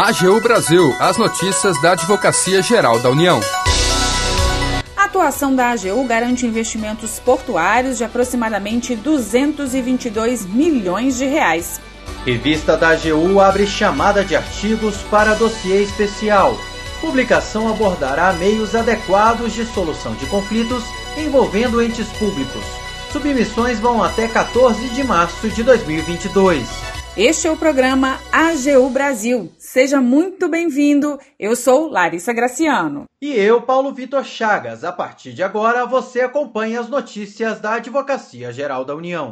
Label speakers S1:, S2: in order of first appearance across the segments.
S1: AGU Brasil, as notícias da Advocacia Geral da União.
S2: A atuação da AGU garante investimentos portuários de aproximadamente 222 milhões de reais.
S3: Revista da AGU abre chamada de artigos para dossiê especial. Publicação abordará meios adequados de solução de conflitos envolvendo entes públicos. Submissões vão até 14 de março de 2022.
S2: Este é o programa AGU Brasil. Seja muito bem-vindo. Eu sou Larissa Graciano.
S3: E eu, Paulo Vitor Chagas. A partir de agora, você acompanha as notícias da Advocacia Geral da União.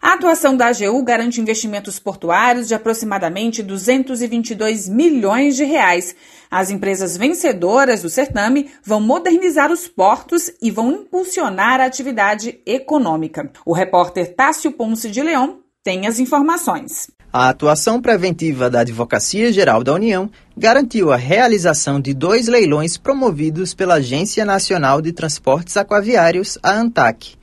S2: A atuação da AGU garante investimentos portuários de aproximadamente 222 milhões de reais. As empresas vencedoras do certame vão modernizar os portos e vão impulsionar a atividade econômica. O repórter Tássio Ponce de Leão tem as informações.
S4: A atuação preventiva da Advocacia Geral da União garantiu a realização de dois leilões promovidos pela Agência Nacional de Transportes Aquaviários, a ANTAC.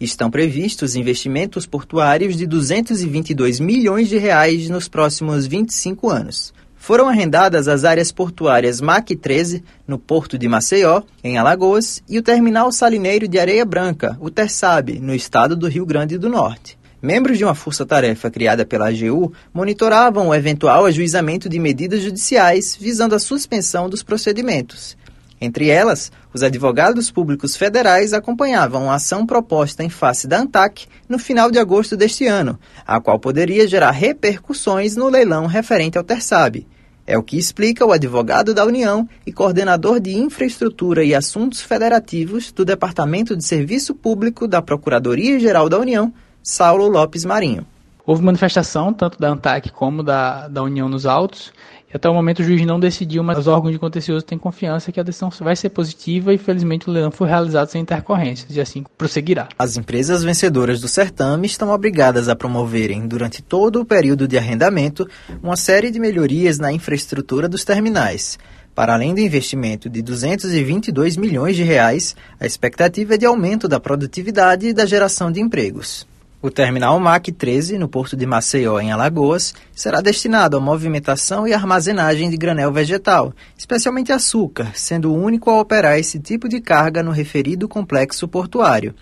S4: Estão previstos investimentos portuários de 222 milhões de reais nos próximos 25 anos. Foram arrendadas as áreas portuárias MAC 13, no Porto de Maceió, em Alagoas, e o Terminal Salineiro de Areia Branca, o TERSAB, no estado do Rio Grande do Norte. Membros de uma força-tarefa criada pela AGU monitoravam o eventual ajuizamento de medidas judiciais visando a suspensão dos procedimentos. Entre elas, os advogados públicos federais acompanhavam a ação proposta em face da ANTAC no final de agosto deste ano, a qual poderia gerar repercussões no leilão referente ao Tersab. É o que explica o advogado da União e coordenador de Infraestrutura e Assuntos Federativos do Departamento de Serviço Público da Procuradoria-Geral da União, Saulo Lopes Marinho.
S5: Houve manifestação tanto da ANTAC como da, da União nos autos, e até o momento o juiz não decidiu, mas os órgãos de contencioso têm confiança que a decisão vai ser positiva e felizmente o leilão foi realizado sem intercorrências e assim prosseguirá.
S4: As empresas vencedoras do certame estão obrigadas a promoverem, durante todo o período de arrendamento, uma série de melhorias na infraestrutura dos terminais. Para além do investimento de 222 milhões de reais, a expectativa é de aumento da produtividade e da geração de empregos. O terminal MAC 13, no porto de Maceió, em Alagoas, será destinado à movimentação e armazenagem de granel vegetal, especialmente açúcar, sendo o único a operar esse tipo de carga no referido complexo portuário.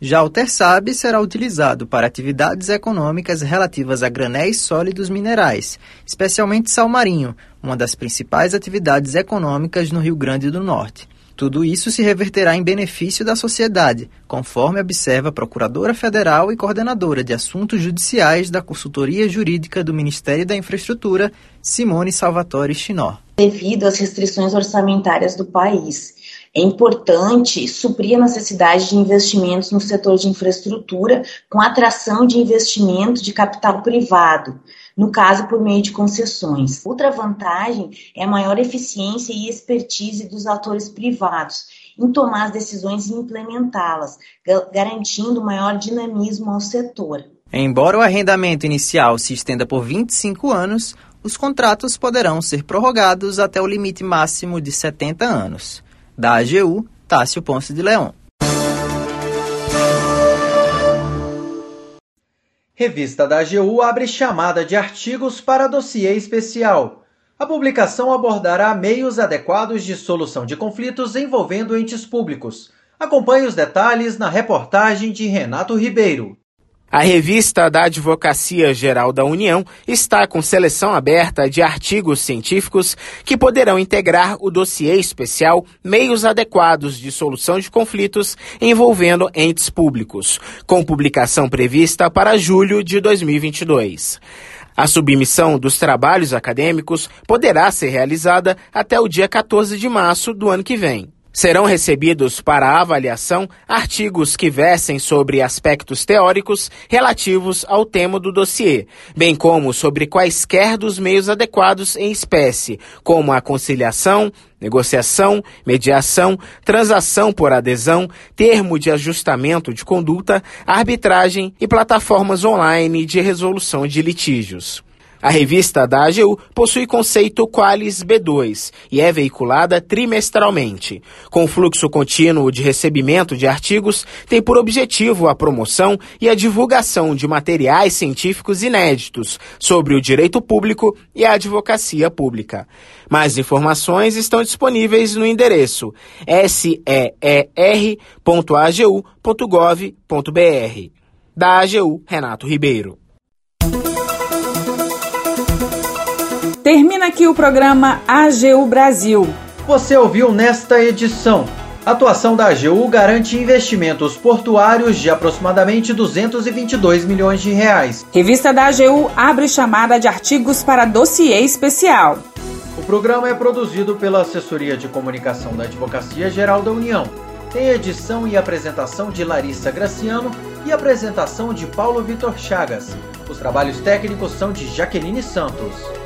S4: Já o Tersab será utilizado para atividades econômicas relativas a granéis sólidos minerais, especialmente sal marinho, uma das principais atividades econômicas no Rio Grande do Norte. Tudo isso se reverterá em benefício da sociedade, conforme observa a Procuradora Federal e Coordenadora de Assuntos Judiciais da Consultoria Jurídica do Ministério da Infraestrutura, Simone Salvatore Chinó.
S6: Devido às restrições orçamentárias do país, é importante suprir a necessidade de investimentos no setor de infraestrutura com atração de investimento de capital privado, no caso por meio de concessões. Outra vantagem é a maior eficiência e expertise dos atores privados em tomar as decisões e implementá-las, garantindo maior dinamismo ao setor.
S4: Embora o arrendamento inicial se estenda por 25 anos, os contratos poderão ser prorrogados até o limite máximo de 70 anos. Da AGU, Tássio Ponce de Leão.
S3: Revista da AGU abre chamada de artigos para dossiê especial. A publicação abordará meios adequados de solução de conflitos envolvendo entes públicos. Acompanhe os detalhes na reportagem de Renato Ribeiro.
S7: A revista da Advocacia Geral da União está com seleção aberta de artigos científicos que poderão integrar o dossiê especial Meios Adequados de Solução de Conflitos envolvendo entes públicos, com publicação prevista para julho de 2022. A submissão dos trabalhos acadêmicos poderá ser realizada até o dia 14 de março do ano que vem. Serão recebidos para avaliação artigos que versem sobre aspectos teóricos relativos ao tema do dossiê, bem como sobre quaisquer dos meios adequados em espécie, como a conciliação, negociação, mediação, transação por adesão, termo de ajustamento de conduta, arbitragem e plataformas online de resolução de litígios. A revista da AGU possui conceito Qualis B2 e é veiculada trimestralmente. Com fluxo contínuo de recebimento de artigos, tem por objetivo a promoção e a divulgação de materiais científicos inéditos sobre o direito público e a advocacia pública. Mais informações estão disponíveis no endereço seer.agu.gov.br. Da AGU, Renato Ribeiro.
S2: Termina aqui o programa AGU Brasil.
S3: Você ouviu nesta edição. A atuação da AGU garante investimentos portuários de aproximadamente 222 milhões de reais.
S2: Revista da AGU abre chamada de artigos para dossiê especial.
S3: O programa é produzido pela Assessoria de Comunicação da Advocacia Geral da União. Tem edição e apresentação de Larissa Graciano e apresentação de Paulo Vitor Chagas. Os trabalhos técnicos são de Jaqueline Santos.